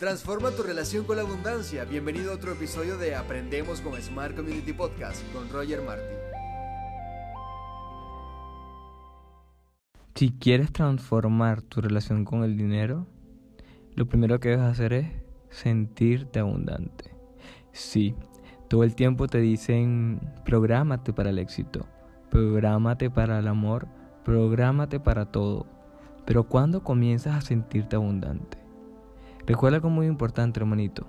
Transforma tu relación con la abundancia. Bienvenido a otro episodio de Aprendemos con Smart Community Podcast con Roger Martin. Si quieres transformar tu relación con el dinero, lo primero que debes hacer es sentirte abundante. Sí, todo el tiempo te dicen, prográmate para el éxito, prográmate para el amor, prográmate para todo. Pero ¿cuándo comienzas a sentirte abundante? Recuerda algo muy importante, hermanito.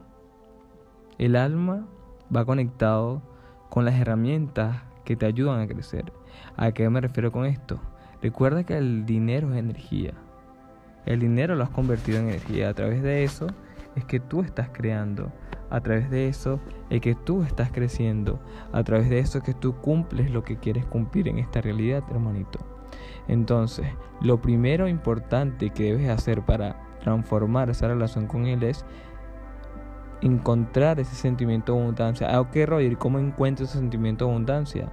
El alma va conectado con las herramientas que te ayudan a crecer. ¿A qué me refiero con esto? Recuerda que el dinero es energía. El dinero lo has convertido en energía. A través de eso es que tú estás creando. A través de eso es que tú estás creciendo. A través de eso es que tú cumples lo que quieres cumplir en esta realidad, hermanito. Entonces, lo primero importante que debes hacer para transformar esa relación con Él es encontrar ese sentimiento de abundancia. Ah, ok, Roger, ¿cómo encuentro ese sentimiento de abundancia?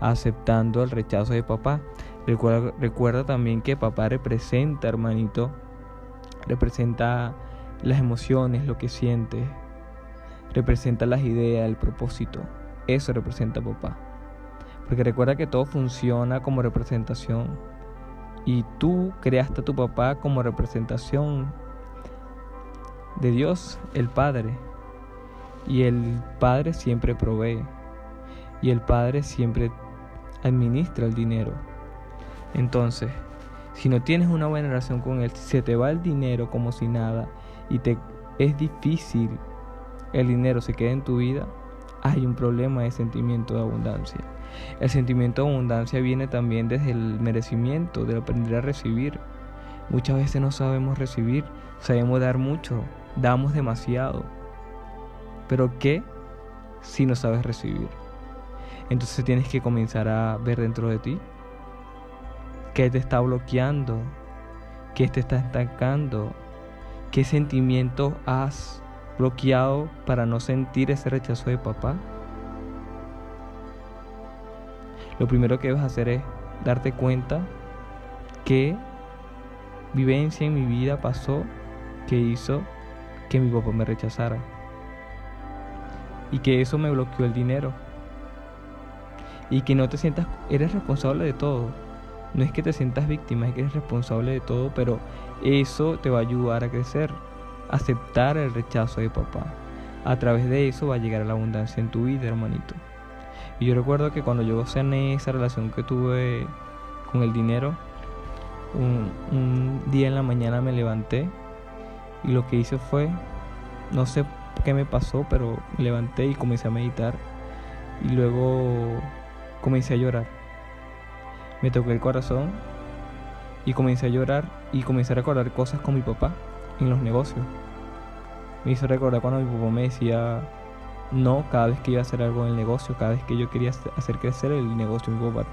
Aceptando el rechazo de papá. Recuerda, recuerda también que papá representa, hermanito, representa las emociones, lo que sientes, representa las ideas, el propósito. Eso representa papá. Porque recuerda que todo funciona como representación y tú creaste a tu papá como representación de Dios, el Padre. Y el Padre siempre provee. Y el Padre siempre administra el dinero. Entonces, si no tienes una buena relación con Él, se te va el dinero como si nada y te es difícil el dinero se quede en tu vida, hay un problema de sentimiento de abundancia. El sentimiento de abundancia viene también desde el merecimiento, de aprender a recibir. Muchas veces no sabemos recibir, sabemos dar mucho, damos demasiado. Pero ¿qué si no sabes recibir? Entonces tienes que comenzar a ver dentro de ti qué te está bloqueando, qué te está estancando, qué sentimiento has bloqueado para no sentir ese rechazo de papá. Lo primero que debes hacer es darte cuenta qué vivencia en mi vida pasó que hizo que mi papá me rechazara. Y que eso me bloqueó el dinero. Y que no te sientas, eres responsable de todo. No es que te sientas víctima, es que eres responsable de todo, pero eso te va a ayudar a crecer. Aceptar el rechazo de papá. A través de eso va a llegar a la abundancia en tu vida, hermanito. Y yo recuerdo que cuando yo sané esa relación que tuve con el dinero, un, día en la mañana me levanté y lo que hice fue, no sé qué me pasó, pero me levanté y comencé a meditar y luego comencé a llorar. Me toqué el corazón y comencé a llorar y comencé a recordar cosas con mi papá en los negocios. Me hizo recordar cuando mi papá me decía, no cada vez que iba a hacer algo en el negocio, cada vez que yo quería hacer crecer el negocio. Mi papá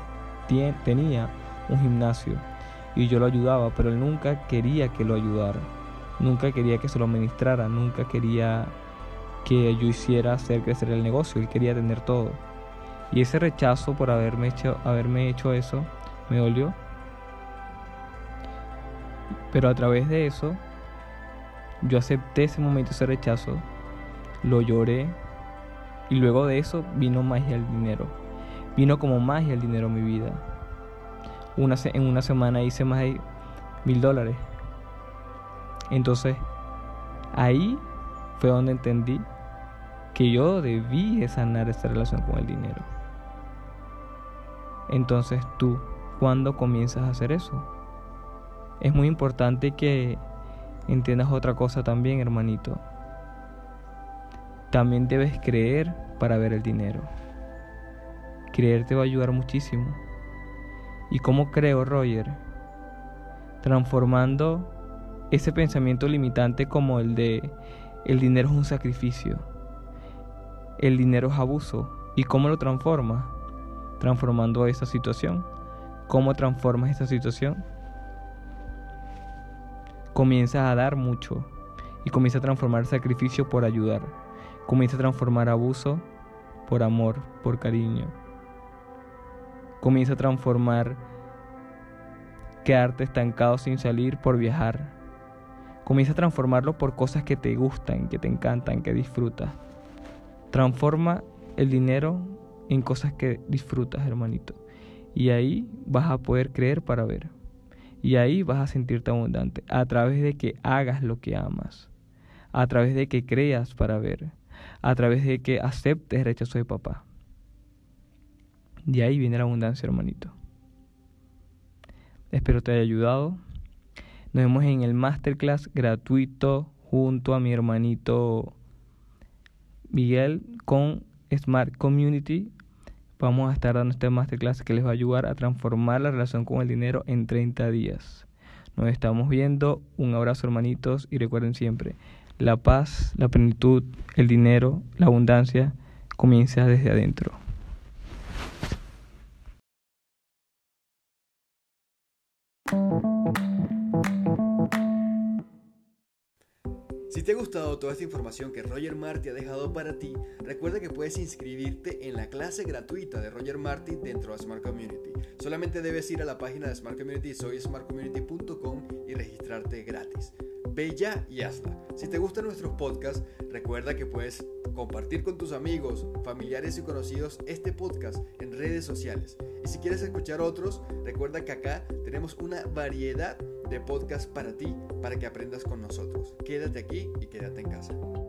tenía un gimnasio y yo lo ayudaba, pero él nunca quería que lo ayudara, nunca quería que se lo administrara, nunca quería que yo hiciera hacer crecer el negocio, él quería tener todo. Y ese rechazo por haberme hecho, haberme hecho eso me dolió. Pero a través de eso, yo acepté ese momento, ese rechazo, lo lloré, y luego de eso vino magia el dinero. Vino como magia el dinero en mi vida. Una, en una semana hice más de mil dólares. Entonces, ahí fue donde entendí que yo debí sanar esta relación con el dinero. Entonces tú, ¿cuándo comienzas a hacer eso? Es muy importante que entiendas otra cosa también, hermanito. También debes creer para ver el dinero. Creer te va a ayudar muchísimo. ¿Y cómo creo, Roger? Transformando ese pensamiento limitante como el de el dinero es un sacrificio. El dinero es abuso. ¿Y cómo lo transforma? Transformando esa situación. ¿Cómo transformas esa situación? Comienzas a dar mucho y comienza a transformar sacrificio por ayudar. Comienza a transformar abuso por amor, por cariño. Comienza a transformar quedarte estancado sin salir por viajar. Comienza a transformarlo por cosas que te gustan, que te encantan, que disfrutas. Transforma el dinero en cosas que disfrutas, hermanito. Y ahí vas a poder creer para ver. Y ahí vas a sentirte abundante a través de que hagas lo que amas, a través de que creas para ver, a través de que aceptes el rechazo de papá. De ahí viene la abundancia, hermanito. Espero te haya ayudado. Nos vemos en el masterclass gratuito junto a mi hermanito Miguel con Smart Community. Vamos a estar dando este masterclass que les va a ayudar a transformar la relación con el dinero en 30 días. Nos estamos viendo. Un abrazo hermanitos y recuerden siempre, la paz, la plenitud, el dinero, la abundancia comienza desde adentro. Si te ha gustado toda esta información que Roger Marty ha dejado para ti, recuerda que puedes inscribirte en la clase gratuita de Roger Marty dentro de Smart Community. Solamente debes ir a la página de Smart Community, soysmartcommunity.com y registrarte gratis. Ya y hazla. Si te gustan nuestros podcasts, recuerda que puedes compartir con tus amigos, familiares y conocidos este podcast en redes sociales. Y si quieres escuchar otros, recuerda que acá tenemos una variedad de podcasts para ti, para que aprendas con nosotros. Quédate aquí y quédate en casa.